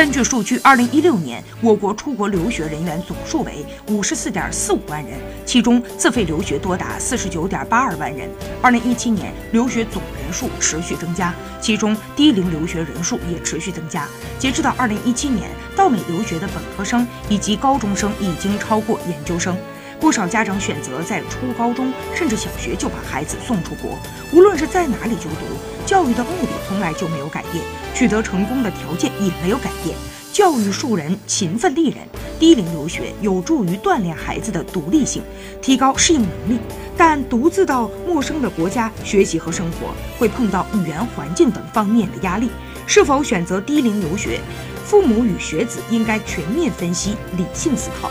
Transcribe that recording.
根据数据，二零一六年我国出国留学人员总数为五十四点四五万人，其中自费留学多达四十九点八二万人。二零一七年留学总人数持续增加，其中低龄留学人数也持续增加。截止到二零一七年，到美留学的本科生以及高中生已经超过研究生。不少家长选择在初高中甚至小学就把孩子送出国，无论是在哪里就读，教育的目的从来就没有改变，取得成功的条件也没有改变。教育树人，勤奋利人。低龄留学有助于锻炼孩子的独立性，提高适应能力。但独自到陌生的国家学习和生活，会碰到语言环境等方面的压力。是否选择低龄留学，父母与学子应该全面分析，理性思考。